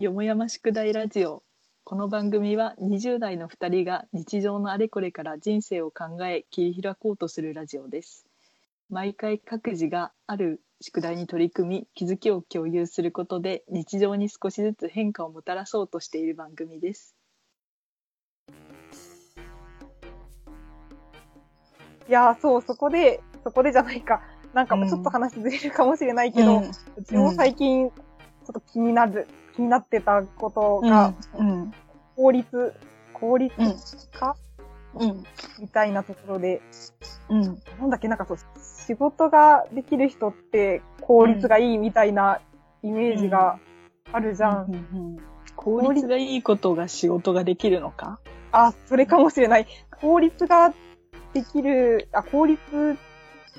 よもやま宿題ラジオ。この番組は20代の2人が日常のあれこれから人生を考え切り開こうとするラジオです。毎回各自がある宿題に取り組み気づきを共有することで日常に少しずつ変化をもたらそうとしている番組です。いやー、そう、そこで、そこでじゃないか。なんか、うんちょっと話ずれるかもしれないけど、うちも最近、ちょっと気になる、気になってたことが、うん効率、効率うん。化、うん。みたいなところで、うん。なんだっけ、なんかそう、仕事ができる人って効率がいいみたいなイメージがあるじゃん。うんうん効率がいいことが仕事ができるのか？あ、それかもしれない。効率ができる、あ、効率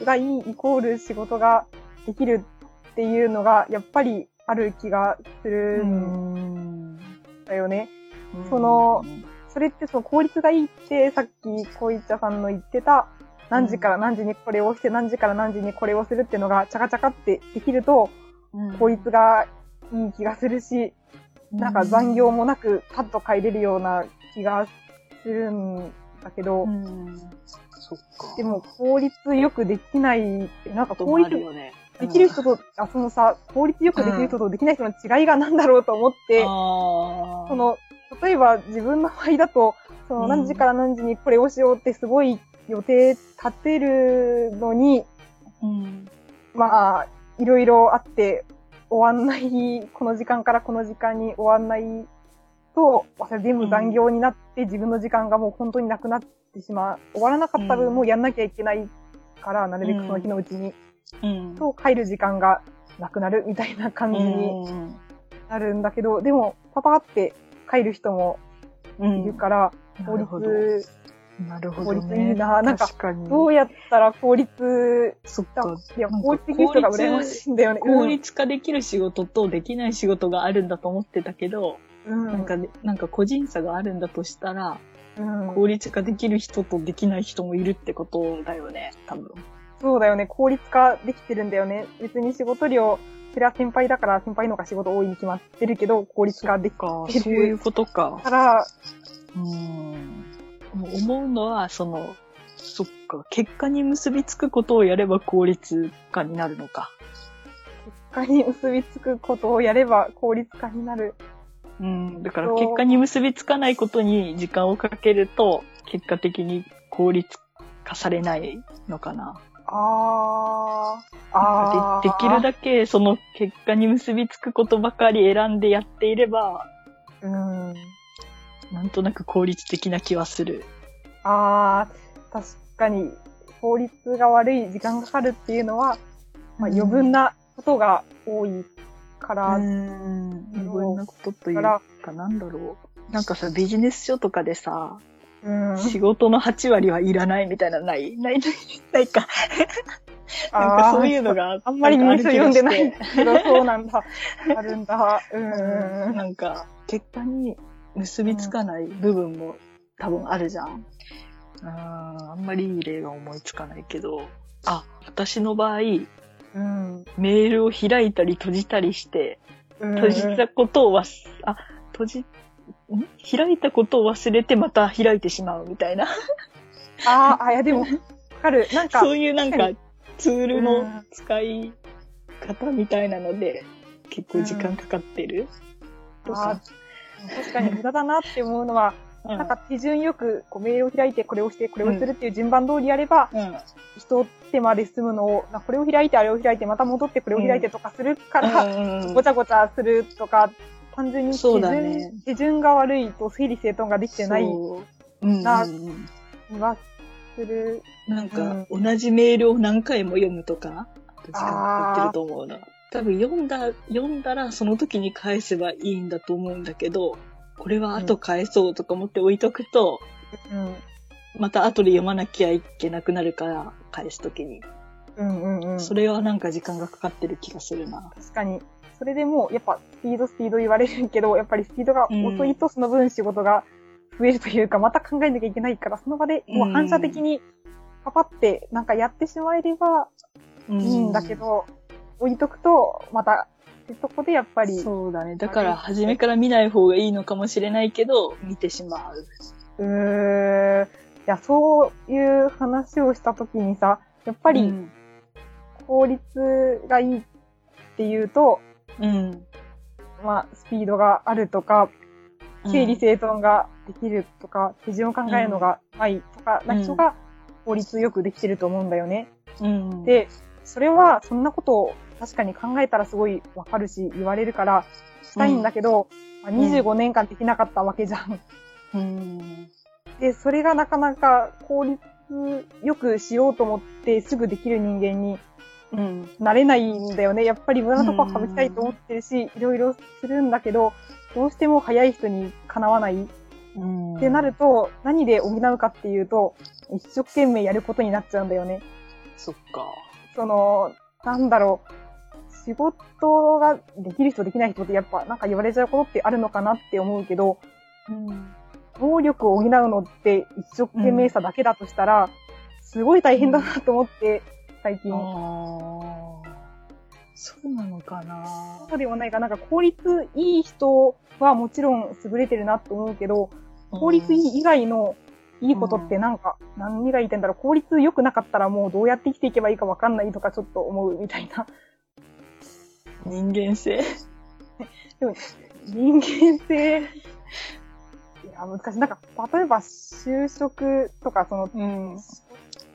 がいいイコール仕事ができるっていうのが、やっぱりある気がするんだよね。そのそれってその効率がいいって、さっきこいちゃさんの言ってた、何時から何時にこれをして、何時から何時にこれをするっていうのが、チャカチャカってできると、効率がいい気がするし、なんか残業もなく、パッと帰れるような気がするんだけど、でも効率よくできないって、なんか効率ねできる人と、あ、そのさ、効率よくできる人とできない人の違いが何だろうと思って、その、例えば自分の場合だと、そのうん。何時から何時にこれをしようってすごい予定立てるのに、うん。まあ、いろいろあって終わんない、この時間からこの時間に終わんないと、それ全部残業になって自分の時間がもう本当になくなってしまう。終わらなかった分もやんなきゃいけないから、なるべくその日のうちに、うんと帰る時間がなくなるみたいな感じにうんなるんだけど、でもパパって帰る人もうんいるから、効率、なるほ効どね。率いいななんか。どうやったら効率、そっか。いや、効率的な人が羨ましいんだよね。効率化できる仕事とできない仕事があるんだと思ってたけど、うん、なんかね、なんか個人差があるんだとしたら、うん、効率化できる人とできない人もいるってことだよね、多分。そうだよね。効率化できてるんだよね。別に仕事量、それは先輩だから先輩の方が仕事多いに決まってるけど、効率化できか、てそういうることか。から、うん。思うのは、その、そっか、結果に結びつくことをやれば効率化になるのか。結果に結びつくことをやれば効率化になる。うん。だから結果に結びつかないことに時間をかけると、結果的に効率化されないのかな。あー。あー。でできるだけその結果に結びつくことばかり選んでやっていれば、うん。なんとなく効率的な気はする。あー、確かに、効率が悪い時間がかかるっていうのは、まあ、余分なことが多いから、うん。余分なことというか、なんだろう。なんかさ、ビジネス書とかでさ、うん。仕事の8割はいらないみたいなのない？ないないないか。なんかそういうのがあんまりニュース読んでないそうなんだ。あるんだ。うん。なんか、結果に結びつかない部分も多分あるじゃん。うん、あんまりいい例が思いつかないけど。あ、私の場合、うん。メールを開いたり閉じたりして、うん閉じたことを忘、あ、閉じ、ん開いたことを忘れてまた開いてしまうみたいな。あーあ、いやでも、わかる。なんか、そういうなんかツールうのん使い方みたいなので、結構時間かかってる。とあか。ー確かに無駄だなって思うのは、うんなんか手順よくこうメールを開いてこれをしてこれをするっていう順番通りやれば、うん。一手間で済むのを、なこれを開いてあれを開いてまた戻ってこれを開いてとかするから、うんごちゃごちゃするとか、単純に手そうだ順,、ね手順が悪いと整理整頓ができてないなうんうん気はする。なんか、同じメールを何回も読むとか、時間かかってると思うな。多分読んだ、読んだらその時に返せばいいんだと思うんだけど、これは後返そうとか思って置いとくと、うん。また後で読まなきゃいけなくなるから、返す時に。うんうんうん。それはなんか時間がかかってる気がするな。確かに。それでもう、やっぱ、スピードスピード言われるけど、やっぱりスピードが遅いとその分仕事が増えるというか、また考えなきゃいけないから、その場でもう反射的にパパってなんかやってしまえればいいんだけど、置いとくと、またで、そこでやっぱり、そうだね。だから、初めから見ない方がいいのかもしれないけど、見てしまう。うーん、いや、そういう話をしたときにさ、やっぱりうん。効率がいいっていうと、うん。まあ、スピードがあるとか、整理整頓ができるとか、手順を考えるのがないとか、な人が効率よくできてると思うんだよね。うん。、で、それは、そんなことを確かに考えたらすごいわかるし、言われるから、したいんだけど、まあ、25年間できなかったわけじゃん。うん。で、それがなかなか効率よくしようと思ってすぐできる人間にうん。なれないんだよね。やっぱり無駄なとこは省きたいと思ってるし、いろいろするんだけど、どうしても早い人にかなわないうん。ってなると、何で補うかっていうと、一生懸命やることになっちゃうんだよね。そっか。その、なんだろう。仕事ができる人できない人ってやっぱなんか言われちゃうことってあるのかなって思うけど、うん。能力を補うのって一生懸命さだけだとしたら、すごい大変だなと思って、最近。そうなのかな。そうではないか、なんか効率いい人はもちろん優れてるなと思うけど、効率いい以外のいいことってなんか、何が言いたいんだろう、効率良くなかったらもうどうやって生きていけばいいかわかんないとかちょっと思うみたいな。人間性。人間性、いや、難しい。なんか、例えば就職とか、その、うん。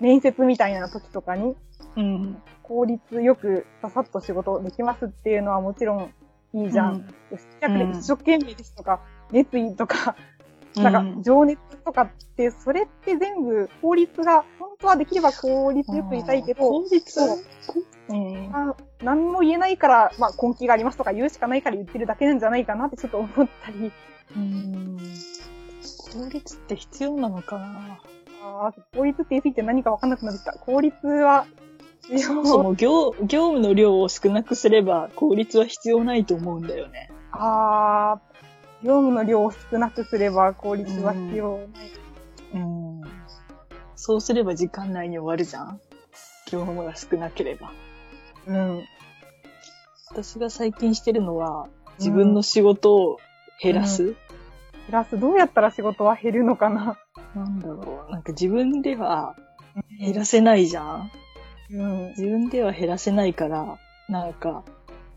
面接みたいな時とかに、うん。効率よくささっと仕事できますっていうのはもちろんいいじゃん。接客で一生懸命ですとか、熱意とか、なんか情熱とかって、それって全部効率が、本当はできれば効率よくいたいけど、効率そううん。あ何も言えないから、まあ根気がありますとか言うしかないから言ってるだけなんじゃないかなってちょっと思ったり、うん。効率って必要なのかな？あー効率って言い過ぎて何かわかんなくなってきた。効率は、そ業業務の量を少なくすれば効率は必要ないと思うんだよね。あー、業務の量を少なくすれば効率は必要ない。うん。そうすれば時間内に終わるじゃん業務が少なければ。うん。私が最近してるのは、自分の仕事を減らす、減らす。どうやったら仕事は減るのかな？なんだろう。なんか自分では減らせないじゃんうん。自分では減らせないから、なんか、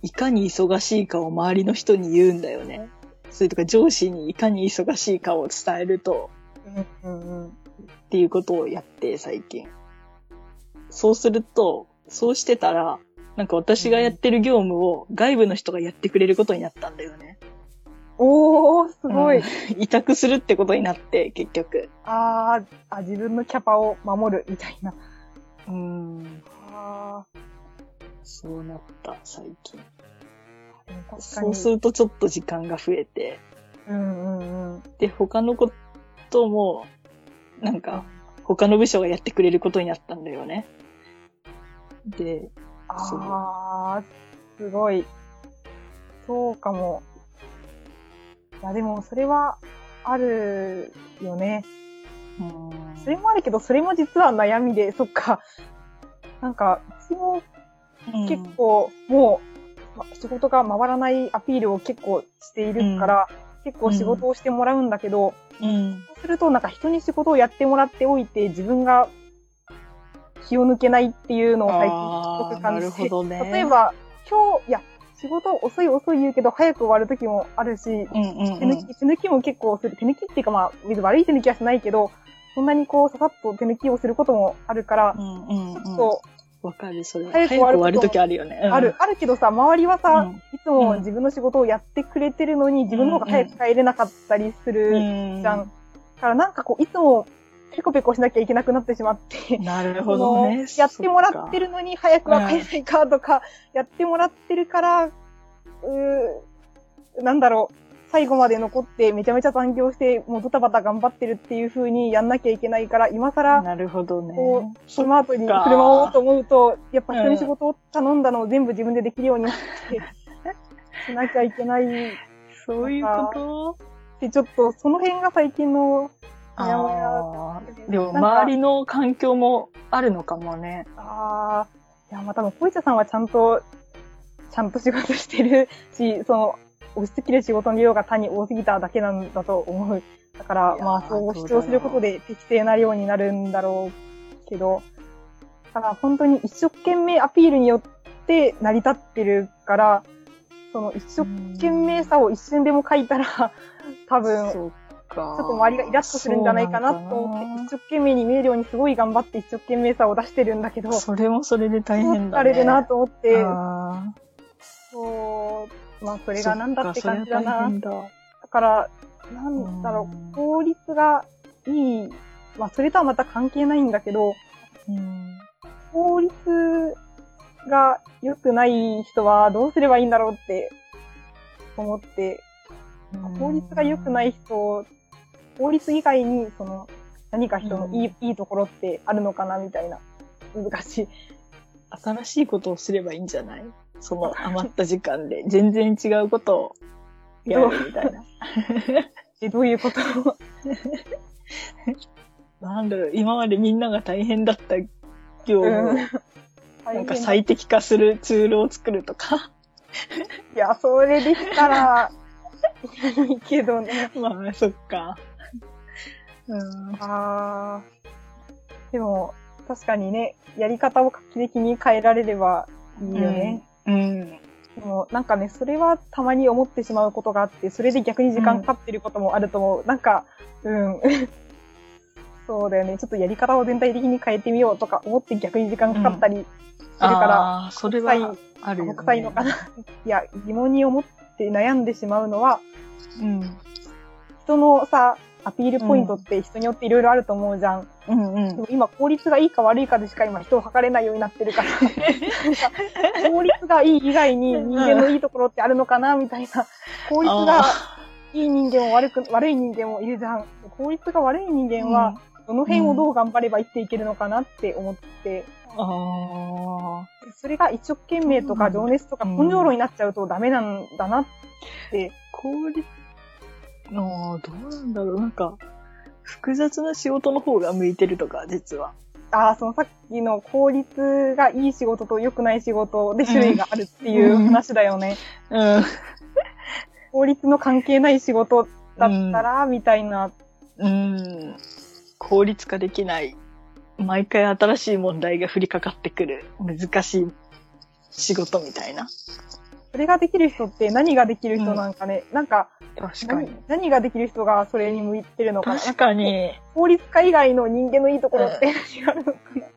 いかに忙しいかを周りの人に言うんだよね。それとか上司にいかに忙しいかを伝えると、うん。うん。っていうことをやって、最近。そうすると、そうしてたら、なんか私がやってる業務を外部の人がやってくれることになったんだよね。おー、すごい。うん委託するってことになって、結局。あーあ、自分のキャパを守るみたいな。うん。あそうなった、最近。そうに。するとちょっと時間が増えて、うんうんうん。で、他のことも、なんか、他の部署がやってくれることになったんだよね。で、ああ、すごい。そうかも。いや、でも、それは、あるよね。うんそれもあるけど、それも実は悩みで、そっか。なんか、うちも結構、もう、ま仕事が回らないアピールを結構しているから、結構仕事をしてもらうんだけど、うん。そうすると、なんか人に仕事をやってもらっておいて、自分が気を抜けないっていうのを最近すごく感じて。ね例えば、今日、いや、仕事遅い遅い言うけど、早く終わる時もあるし、うんうん手抜き、手抜きも結構する。手抜きっていうかまあ、別に悪い手抜きはしないけど、そんなにこう、ささっと手抜きをすることもあるから、うんうんうん。ちょっと、わかる、それ。早く終わる早く終わるときあるよね。うんある、。あるけどさ、周りはさ、うんいつも自分の仕事をやってくれてるのに、自分の方が早く帰れなかったりするうんじゃん。からなんかこう、いつも、ペコペコしなきゃいけなくなってしまって、なるほどね。やってもらってる。のに早くは帰れないかとか、やってもらってるから、うーなんだろう、最後まで残ってめちゃめちゃ残業して、もうドタバタ頑張ってるっていう風にやんなきゃいけないから、今更、なるほどね。こう、スマートにか車をと思うと、やっぱ人に仕事を頼んだのを全部自分でできるようになって、しなきゃいけないっそういうこと？て、ちょっとその辺が最近の、あやもやでも、周りの環境もあるのかもね。ああ、いや、まあ多分、小市さんはちゃんと、ちゃんと仕事してるし、その、押し付ける仕事の量が単に多すぎただけなんだと思う。だから、まあ、そう主張することで適正な量になるんだろうけど、だから本当に一生懸命アピールによって成り立ってるから、その一生懸命さを一瞬でも書いたら、多分、ちょ。っと周りがイラッとするんじゃないかなと思って、一生懸命に見えるようにすごい頑張って一生懸命さを出してるんだけど、それもそれで大変だね。あれるなと思って、あそう、まあそーれがなんだって感じだな。だ。だから、なんだろうん。う、効率がいい、まあそれとはまた関係ないんだけど、うん。効率が良くない人はどうすればいいんだろうって思って、効率が良くない人、効率以外にその何か人のいい,、いいところってあるのかなみたいな。難しい。新しいことをすればいいんじゃない？その余った時間で全然違うことをやるみたいな。え、どういうこと？なんだろう、今までみんなが大変だった業務を、なんかい最適化するツールを作るとか。や、それできたらいいけどね。まあ、そっか。うん。あー。でも、確かにね、やり方を画期的に変えられればいいよね。うん。でも、なんかね、それはたまに思ってしまうことがあって、それで逆に時間かかってることもあると思う。なんか、うん。そうだよね。ちょっとやり方を全体的に変えてみようとか思って逆に時間かかったりするから、ああ、それはあるよね。僕臭いのかな。いや、疑問に思って悩んでしまうのは、うん。人のさ、アピールポイントって人によっていろいろあると思うじゃん。うんうんでも今効率がいいか悪いかでしか今人を測れないようになってるから、なんか効率がいい以外に人間のいいところってあるのかなみたいな。効率がいい人間も悪く、悪い人間もいるじゃん。効率が悪い人間は、どの辺をどう頑張れば生きていけるのかなって思って、あそれが一生懸命とか情熱とかうん根性論になっちゃうとダメなんだなって。あ、効率、ああ、どうなんだろう。なんか、複雑な仕事の方が向いてるとか、実は。ああ、そのさっきの効率がいい仕事と良くない仕事で種類があるっていう話だよね。うん。効率の関係ない仕事だったら、みたいな。うん。効率化できない。毎回新しい問題が降りかかってくる。難しい仕事みたいな。それができる人って何ができる人なんかね、なんか確かに何、。何ができる人がそれに向いてるのかな？確かに、効率化以外の人間のいいところって何があるのかな？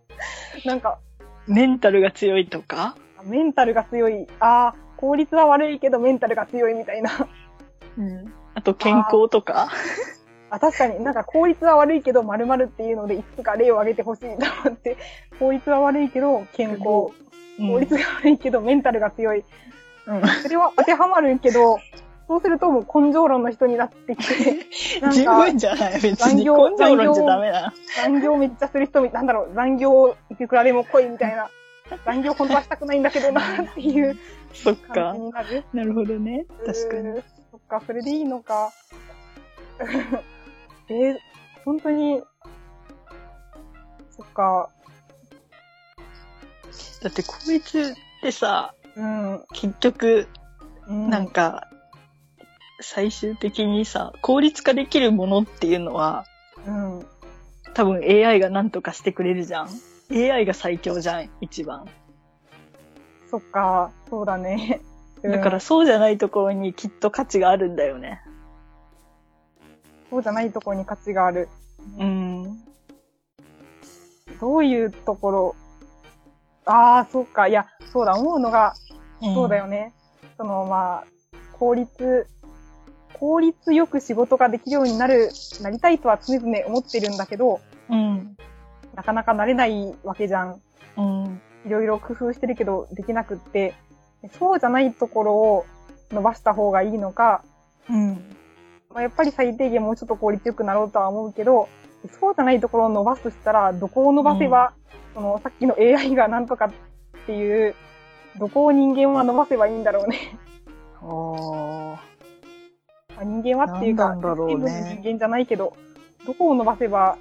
なんか、メンタルが強いとか？メンタルが強い。ああ、効率は悪いけどメンタルが強いみたいな。うん。あと健康とか？あ、確かになんか効率は悪いけど〇〇っていうのでいくつか例を挙げてほしいと思って、効率は悪いけど健康。効率が悪いけどメンタルが強い。うん。それは当てはまるけど、そうするともう根性論の人になってきて、なん十か分じゃない別に根残業性論じゃダメな。残業めっちゃする人み、なんだろう、残業いくらでも来いみたいな。残業本当はしたくないんだけどなっていう そっかなる。ほどね。確かに。そっか、それでいいのか。えー、本当に、そっか、だって効率ってさ、うん。結局、うんなんか、最終的にさ、効率化できるものっていうのは、うん。多分 AI が何とかしてくれるじゃん。AI が最強じゃん、一番。そっか、そうだね。うんだからそうじゃないところにきっと価値があるんだよね。そうじゃないところに価値がある。うん。どういうところああ、そっか。いや、そうだ、思うのが、そうだよね。その、まあ、効率、効率よく仕事ができるようになる、なりたいとは常々思ってるんだけど、うん。なかなかなれないわけじゃん。うん。いろいろ工夫してるけど、できなくって、そうじゃないところを伸ばした方がいいのか、うん。まあ、やっぱり最低限もうちょっと効率よくなろうとは思うけど、そうじゃないところを伸ばすとしたら、どこを伸ばせば、その、さっきの AI がなんとかっていう、どこを人間は伸ばせばいいんだろうね。ああ。まあ人間はっていうか、なんなんだろうね全部の人間じゃないけど、どこを伸ばせば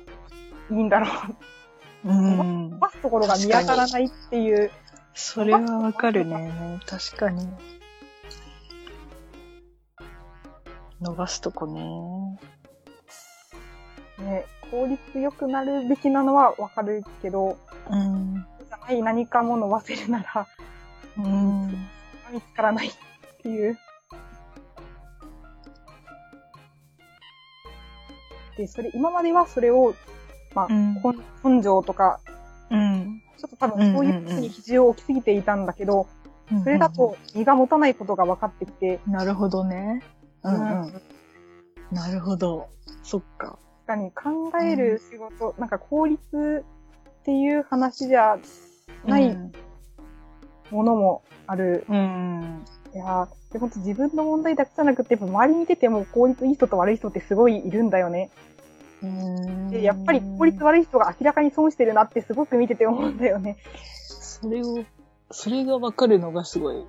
いいんだろう。うん伸。ばすところが見当たらないっていうそれはわかるね。確かに。伸ばすとこね。ね、効率良くなるべきなのはわかるけど、うん。じゃない何かも伸ばせるなら、うん。見つからないっていう。で、それ、今まではそれを、まあ、うん根根性とか、うん。ちょっと多分そういうことに比重を置きすぎていたんだけど、うんそれだと身が持たないことが分かってきて、なるほどね。うんうん。確なるほど。そっか。かに考える仕事、なんか効率っていう話じゃないうん。ものもある。うん。いやーでも自分の問題だけじゃなくて、やっぱ周り見てても効率いい人と悪い人ってすごいいるんだよね。で、やっぱり効率悪い人が明らかに損してるなってすごく見てて思うんだよね。それを、それがわかるのがすごい。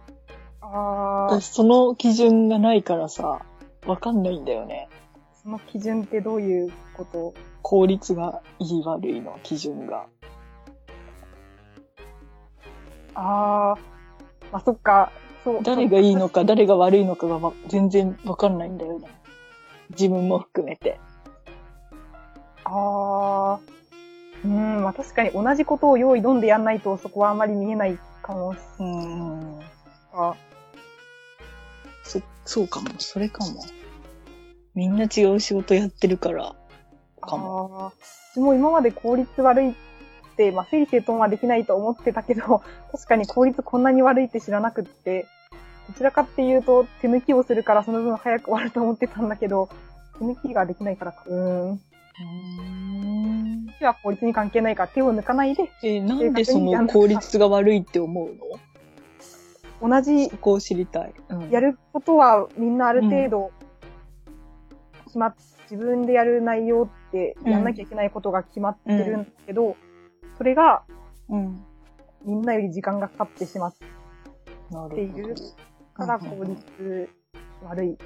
あー、私、その基準がないからさ、わかんないんだよね。その基準ってどういうこと？効率がいい悪いの基準が。あー、まあ、そっか。そう。誰がいいのか、誰が悪いのかがわ全然わかんないんだよね。自分も含めて。あー。うん、まあ確かに同じことを用意どんでやんないとそこはあまり見えないかもしうん。れない。そ、そうかも。それかも。みんな違う仕事やってるから、かも。でも今まで効率悪いって、まあ整理整頓はできないと思ってたけど、確かに効率こんなに悪いって知らなくって、どちらかっていうと手抜きをするからその分早く終わると思ってたんだけど、手抜きができないからか。うーん。うん。手は効率に関係ないから手を抜かないで、えーなんでその効率が悪いって思うの？同じそこを知りたい。うんやることはみんなある程度、決まっ、自分でやる内容ってやんなきゃいけないことが決まってるんだけど、それがうん。みんなより時間がかかってしまっているから効率悪い。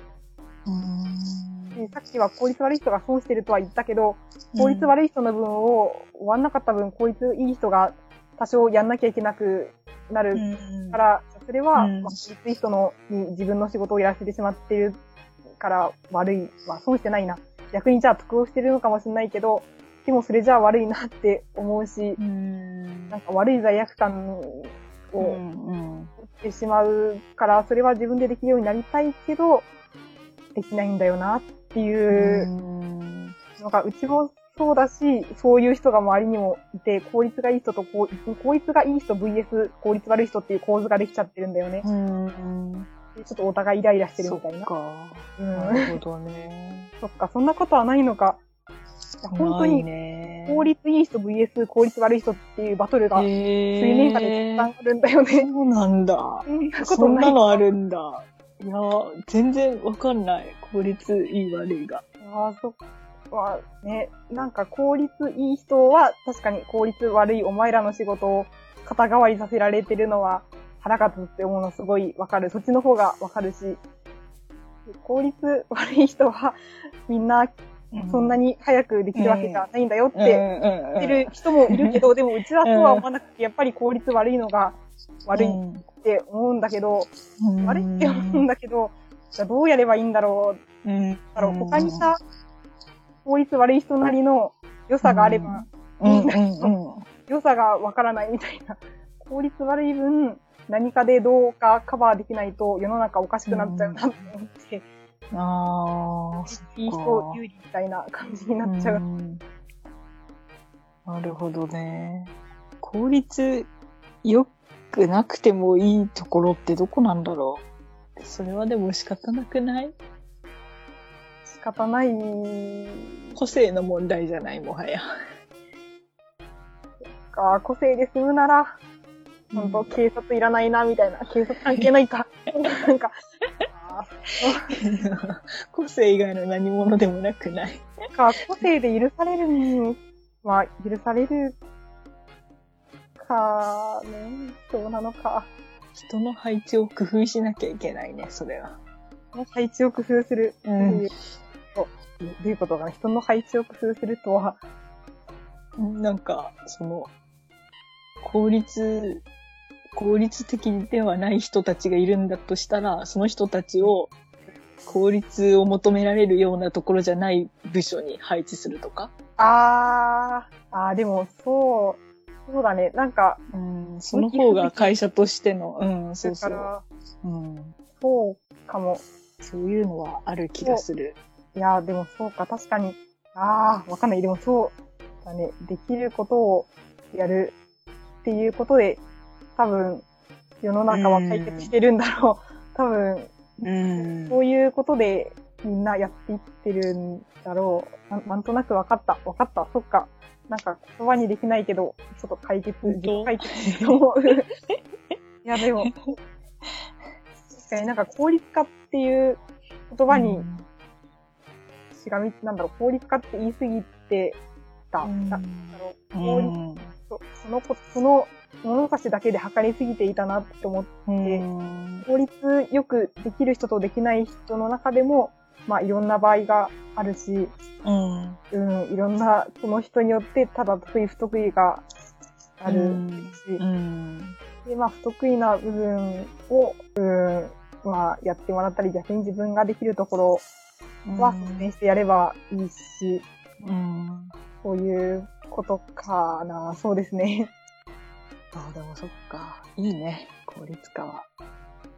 さっきは効率悪い人が損してるとは言ったけど、効率悪い人の分を終わんなかった分効率いい人が多少やんなきゃいけなくなるうん。から、それは、うん。まあ、効率いい人のに自分の仕事をやらせてしまってるから悪い。まあ、損してないな。逆にじゃあ得をしてるのかもしれないけど、でもそれじゃあ悪いなって思うし、うん。なんか悪い罪悪感うをん。持ってしまうから、それは自分でできるようになりたいけど、できないんだよなっていううん。のが、うちもそうだし、そういう人が周りにもいて、効率がいい人と効効率がいい人 VS 効率悪い人っていう構図ができちゃってるんだよね。うん。でちょっとお互いイライラしてるそみたいな。っか。うんなるほどね。そっか、そんなことはないのか。いや本当にね。効率いい人 VS 効率悪い人っていうバトルが水へ面下でたくさんあるんだよね。そうなんだ。そんなのあるんだ。いや、全然わかんない。効率いい悪いが。ああ、そっか。まあね、なんか効率いい人は確かに効率悪いお前らの仕事を肩代わりさせられてるのは腹立つって思うのすごいわかる。そっちの方がわかるし、効率悪い人は みんなそんなに早くできるわけじゃないんだよって言言ってる人もいるけど、でもうちはそうは思わなくて、やっぱり効率悪いのが悪いって思うんだけど、悪いって思うんだけど、じゃあどうやればいいんだろう。うん。だろう他にさ、効率悪い人なりの良さがあれば、うんうんうん。良さがわからないみたいな。効率悪い分、何かでどうかカバーできないと世の中おかしくなっちゃうなって思って、ああ、いい人有利みたいな感じになっちゃう。んなるほどね。効率良くなくてもいいところってどこなんだろう。それはでも仕方なくない？仕方ない。個性の問題じゃない？もはや。か、個性で済むなら、本当警察いらないな、みたいな。警察関係ないか。なんか、あ個性以外の何者でもなくない。ーか、個性で許されるには、許されるか、ね、そうなのか。人の配置を工夫しなきゃいけないね、それは。配置を工夫する。うんどういうどういうことかな？人の配置を工夫するとは、なんか、その、効率、効率的ではない人たちがいるんだとしたら、その人たちを効率を求められるようなところじゃない部署に配置するとか。あー、あーでも、そう、そうだね。なんか、うん、その方が会社としての、うん、そうそう。うん、そうかも。そういうのはある気がする。いや、でもそうか、確かに。あー、わかんない。でもそうだね。できることをやるっていうことで、多分、世の中は解決してるんだろう。多分、うんそういうことでみんなやっていってるんだろう。なんなんとなくわかった。わかった。そっか。なんか言葉にできないけど、ちょっと解決、解決と思う。いや、でも、確かになんか効率化っていう言葉にしがみ、なんだろう、効率化って言い過ぎてた。うんななんだろう、う効率、んそそのこ、その物差しだけで測りすぎていたなって思って、うん。効率よくできる人とできない人の中でも、まあいろんな場合があるし、うん。うん、いろんな、その人によってただ得意不得意があるし、うん。で、まあ不得意な部分を、うん、まあやってもらったり、逆に自分ができるところは率先してやればいいし、うん。そういうことかな、そうですね。あでもそっか。いいね。効率化は。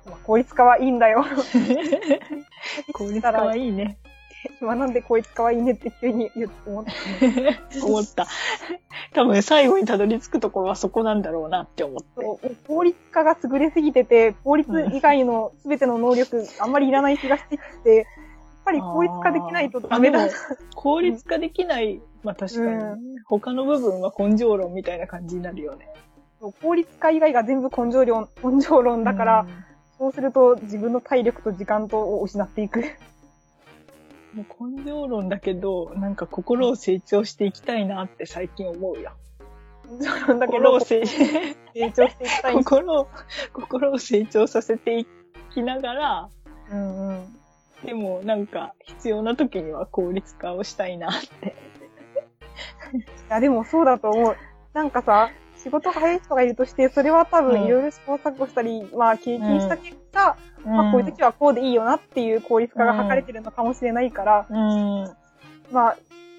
まあ効率化はいいんだよ。効率化はいいね。今なんで効率化はいいねって急に言って思った。思った。多分最後にたどり着くところはそこなんだろうなって思って。効率化が優れすぎてて、効率以外の全ての能力あんまりいらない気がしてきて、やっぱり効率化できないとダメだ効率化できない、まあ確かに、う他の部分は根性論みたいな感じになるよね。効率化以外が全部根性論、根性論だから、そうすると自分の体力と時間とを失っていく。もう根性論だけど、なんか心を成長していきたいなって最近思うよ。根性論だけど、心を成成長していきたい。心を、心を成長させていきながら、うんうん。でもなんか必要な時には効率化をしたいなって。いや、でもそうだと思う。なんかさ、仕事が早い人がいるとして、それは多うん。分いろいろ試行錯誤したり、まあ経験した結果、まあこういう時はこうでいいよなっていう効率化が図れてるのかもしれないから、うん。まあ、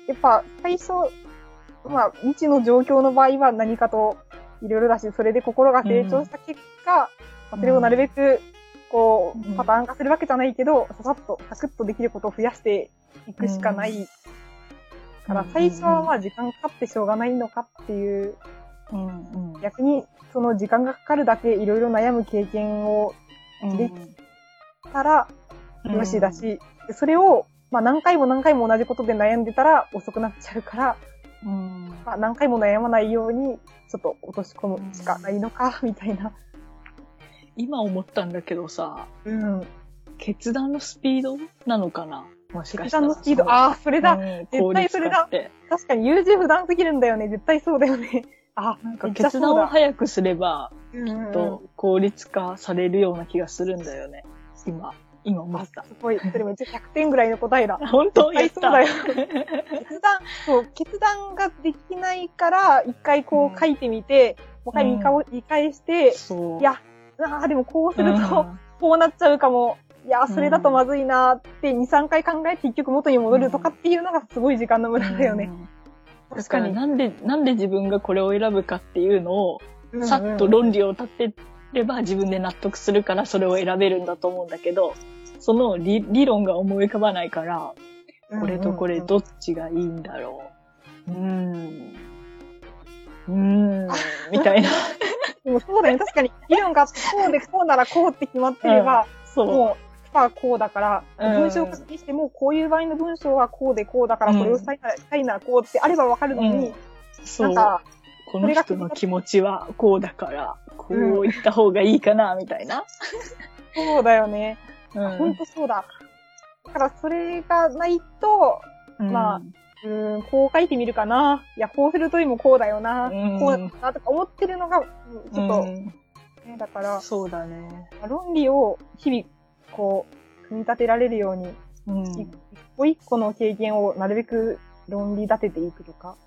やっぱ最初、まあ未知の状況の場合は何かといろいろだし、それで心が成長した結果、まあそれをなるべく、こうん。う、パターン化するわけじゃないけど、ささっと、サクッとできることを増やしていくしかないから、うん最初はまあ時間かかってしょうがないのかっていう、うん。うん。逆にその時間がかかるだけいろいろ悩む経験をでしたらよしだし、でそれをまあ何回も何回も同じことで悩んでたら遅くなっちゃうから、うん。まあ何回も悩まないようにちょっと落とし込むしかないのか、みたいな。今思ったんだけどさ、うん。決断のスピードなのかな？もしかしたら。のスピード、ああ、それだ。うん絶対それだ確かに優柔不断すぎるんだよね。絶対そうだよね。あ、なんか決断を。早くすれば、うんうんうんと効率化されるような気がするんだよね。今、今思あった。すごい。それめっちゃ100点ぐらいの答えだ。本当？やそうだよ決断、そう、決断ができないから、一回こう書いてみて、もう一回見返して。いや、ああ、でもこうするうと、んこうなっちゃうかも。いや、それだとまずいなって2、3回考えて結局元に戻るとかっていうのがすごい時間の無駄だよね。確かに。なんで、なんで自分がこれを選ぶかっていうのを、さっと論理を立てれば自分で納得するからそれを選べるんだと思うんだけど、その理理論が思い浮かばないから、これとこれどっちがいいんだろう。うーん。うーん。みたいな。でもそうだよね。確かに、理論がこうでこうならこうって決まってれば、そう。もう、パーこうだから、うん文章を書きしても、こういう場合の文章はこうでこうだから、うんこれをしたいなこうってあればわかるのに。なんか、この人の気持ちはこうだから、こう言った方がいいかな、みたいな。そうだよね。うんほんとそうだ。だから、それがないと、うんまあうーん、こう書いてみるかな。いや、こうするといいもこうだよな。うんこうだなとか思ってるのが、うんちょっと、うんね、だから、そうだね。論理を日々、こう、組み立てられるように、うん。一個一個の経験をなるべく論理立てていくとか、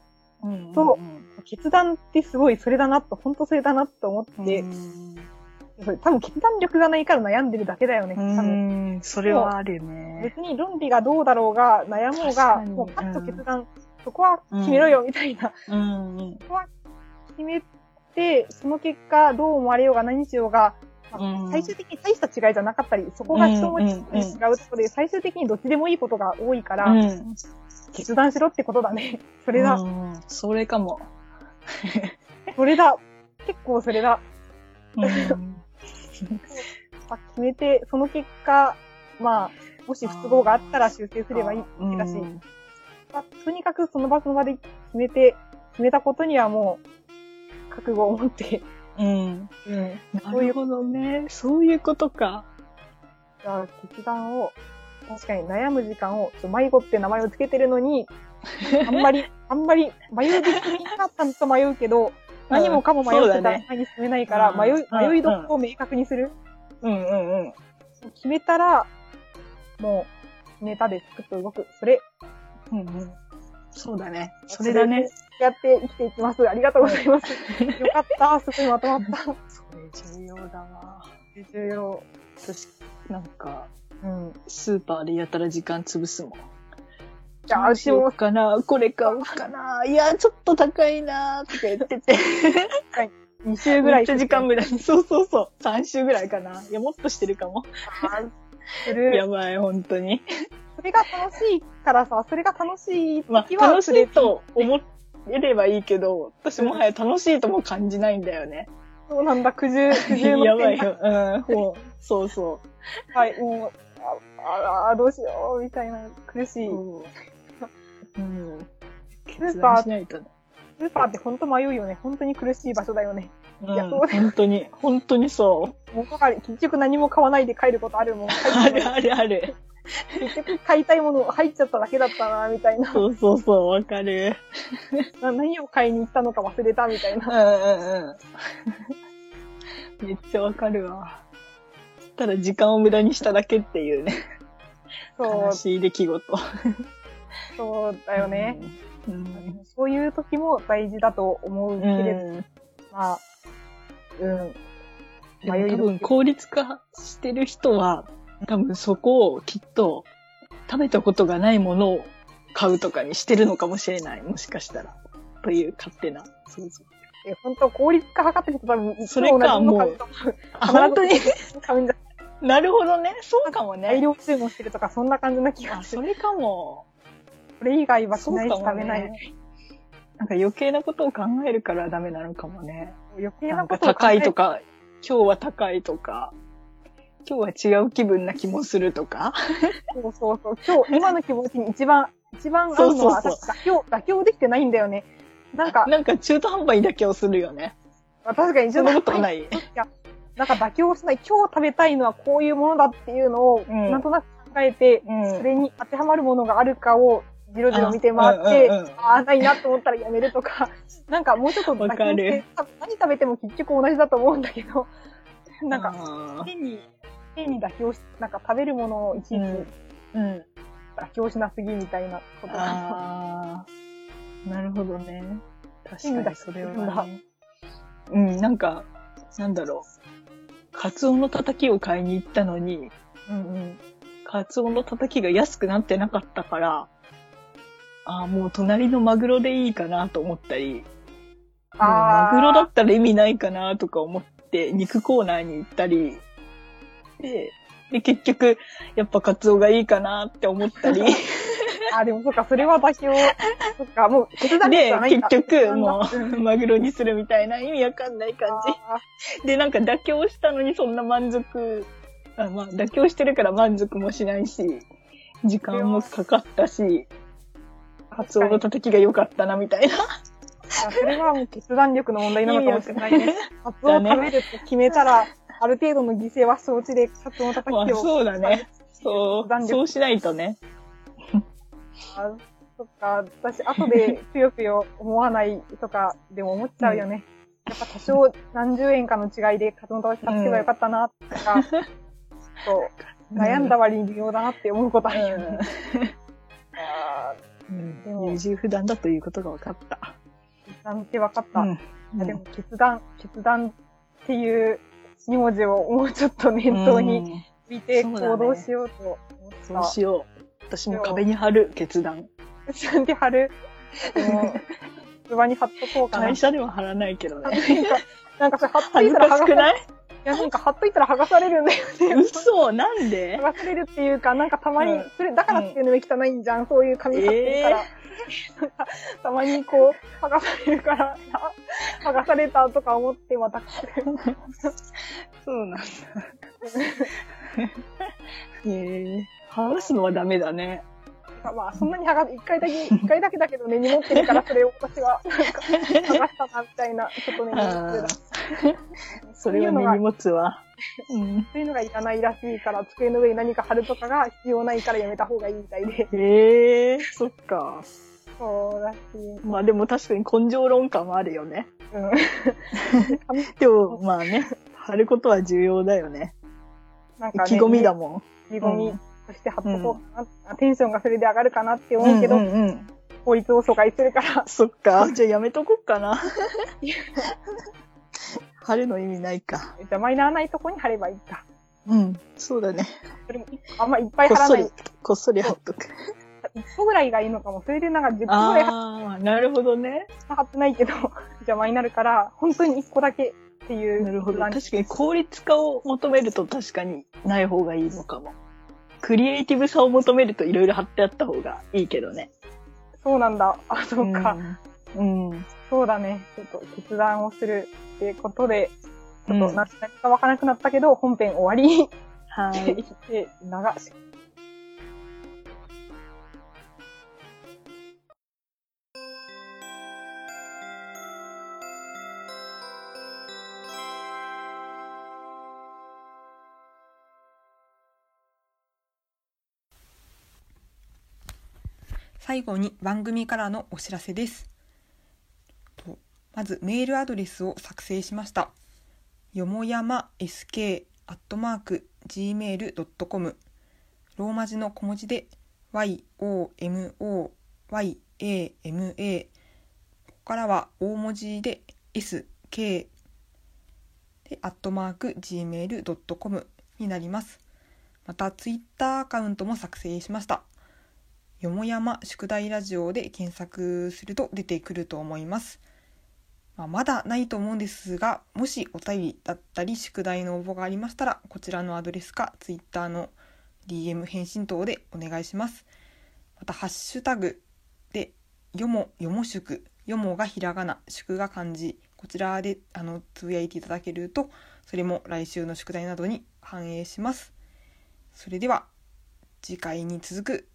うんと決断ってすごいそれだなと、本当それだなと思って、うん。多分決断力がないから悩んでるだけだよね。う多分。ん、それはあるね。別に論理がどうだろうが、悩もうが、もうパッと決断、そこは決めろよ、みたいな。うんうん。決めて、その結果、どう思われようが何しようが、まあうん最終的に大した違いじゃなかったり、そこが一文字に違うところで、最終的にどっちでもいいことが多いから、うん決断しろってことだね。それだ、うんそれかも。それだ。結構それだ。うん まあ決めて、その結果、まあ、もし不都合があったら修正すればいいだけだし、うんまあ、とにかくその場その場で決めて、決めたことにはもう、覚悟を持って、うん。うん。なるほどね。そういうことか。じゃあ決断を、確かに悩む時間を、迷子って名前をつけてるのに、あんまり、あんまり、迷うべきみんなちゃんと迷うけど、何もかも迷ってたら前に進めないから、うん迷い、うん迷いどころを明確にする。うんうんうん。決めたら、もう、決めたでスクッと動く。それ、うんうん。そうだね。それだね。。やって生きていきます。ありがとうございます。よかった。すごいまとまった。それ重要だわ。重要。私、なんか、うん。スーパーでやたら時間潰すもん。じゃあ、しよう、かなこれ買おうかないや、ちょっと高いなとか言ってて。2週ぐらい。めっちゃ時間無駄に。そうそうそう。3週ぐらいかな。いや、もっとしてるかも。やばい、本当に。それが楽しいからさ、それが楽しいまあ、楽しいと思えればいいけど、私もはや楽しいとも感じないんだよね。そうなんだ、苦渋、苦渋の選やばいよ。うん、もう、そうそ択はい、もう、あ、あ、あどうしよう、みたいな、苦しい。う。うん。ス決ーパー、断しないとね。スーパーって本当迷うよね。本当に苦しい場所だよね。うん、いやそう本当に、本当にそう。もうかり、結局何も買わないで帰ることあるもん。あるあるある。結局買いたいもの入っちゃっただけだったな、みたいな。そうそうそう、わかる。な 何を買いに行ったのか忘れた、みたいな。うんうんうん。めっちゃわかるわ。ただ時間を無駄にしただけっていうね。そう、悲しい出来事。そうだよね。うん。そういう時も大事だと思うけれど、うん。まあ、うん。でも多分効率化してる人は、多分そこをきっと食べたことがないものを買うとかにしてるのかもしれない。もしかしたら。という勝手な想像。え、本当効率化図ってる人多分、それか同じの買うあ、本当に？なるほどね。そうかもね。大量注文してるとか、そんな感じな気があ、する。それかも。これ以外はしないし食べない。ね。なんか余計なことを考えるからダメなのかもね。余計なことを考え高いと。か、今日は高いとか、今日は違う気分な気もするとか？そうそうそう。今日、今の気持ちに一番、一番合うのは、私妥協、妥協できてないんだよね。なんか、なんか中途半端に妥協するよね。確かにそんなことない。いや、なんか妥協しない。今日食べたいのはこういうものだっていうのを、うんなんとなく考えて、うんそれに当てはまるものがあるかを、じろじろ見て回って、あうんうんうんああ、ないなと思ったらやめるとか、なんかもうちょっと妥協して、何食べても結局同じだと思うんだけど、なんか、か、変に、変に妥協し、なんか食べるものをいちいちうんうん。妥協しなすぎみたいなことが。ああ、なるほどね。確かにそれは、ね。うん、なんか、なんだろう。カツオのたたきを買いに行ったのに、うんうん。カツオのたたきが安くなってなかったから、ああ、もう隣のマグロでいいかなと思ったり、もうマグロだったら意味ないかなとか思って、肉コーナーに行ったり、で、で、結局、やっぱカツオがいいかなって思ったり、あ、でもそっか、それは妥協。そっか、もう決断でじゃない、んだ結局、もうマグロにするみたいな意味わかんない感あじ。で、なんか妥協したのにそんな満足、あまあ、妥協してるから満足もしないし、時間もかかったし、カツオのたたきが良かったな、みたいな。ーそれはもう決断力の問題なのかもしれないね。カツオを食べるって決めたら、ある程度の犠牲は承知でカツオのたたまあ、きを。そうだね。そうそうしないとね。あそっか、私、後でぷよぷよ思わないとか、でも思っちゃうよね。やっぱ多少何十円かの違いでカツオのたたき買っばよかったな、とか、そう、悩んだ割に微妙だなって思うことあるよね。あうん。でも優柔不断だということが分かった。なんて分かった。うんあでも、決断、決断っていう2文字をもうちょっと念頭にうん見て行動しようと思そうった。しよう。私も壁に貼る決断。自分で貼る。器に貼っとこうかな。会社では貼らないけどね。なんかそれ貼っいたら剥がされる。かしくないい？や、なんか貼っといたら剥がされるんだよね。嘘なんで？剥がされるっていうか、なんかたまに、うんそれ、だからっていうのも汚いんじゃん、そういう紙貼ってるから。なんかたまにこう、剥がされるから、あ 剥がされたとか思ってまた書く。そうなんだ。ええ剥がすのはダメだね。まあ、そんなに剥が、一回だけ、一回だけだけど根に持ってるから、それを私は、なんか、剥がしたな、みたいな、ちょっとね、あーそれを根に持つわ。うん。そういうのがいらないらしいから、机の上に何か貼るとかが必要ないからやめた方がいいみたいで。へえそっか。そうだし、まあでも確かに根性論感はあるよね。うん。でもまあね、貼ることは重要だよね。なんかね、意気込みだもん。意気込みうんとして貼っとこうかな。テンションがそれで上がるかなって思うけど、うんうんうん。法律を阻害するから、そっか。じゃあやめとこっかな。貼るの意味ないか。じゃあマイナーないとこに貼ればいいか。うん。そうだね。それもあんまいっぱい貼らない。、こっそり貼っとく。一個ぐらいがいいのかも。それでなんか10個ぐらい貼ああ、なるほどね。ってないけど、邪魔になるから、本当に一個だけっていう。なるほど。確確かに効率化を求めると確かにない方がいいのかも。クリエイティブさを求めるといろいろ貼ってあった方がいいけどね。そうなんだ。あ、そうか。うん。うん。そうだね。ちょっと決断をするってことで、ちょっとうん何何かわからなくなったけど、本編終わり。はい。で流し。最後に番組からのお知らせです。まずメールアドレスを作成しました。よもやま sk アットマーク gmail.com ローマ字の小文字で yomoyama ここからは大文字で sk でアットマーク gmail.com になります。またツイッターアカウントも作成しました。よもやま宿題ラジオで検索すると出てくると思います。まあ、まだないと思うんですが、もしお便りだったり宿題の応募がありましたら、こちらのアドレスか Twitter の DM 返信等でお願いします。また、ハッシュタグで、よも、よも宿、よもがひらがな、宿が漢字、こちらであのつぶやいていただけると、それも来週の宿題などに反映します。それでは、次回に続く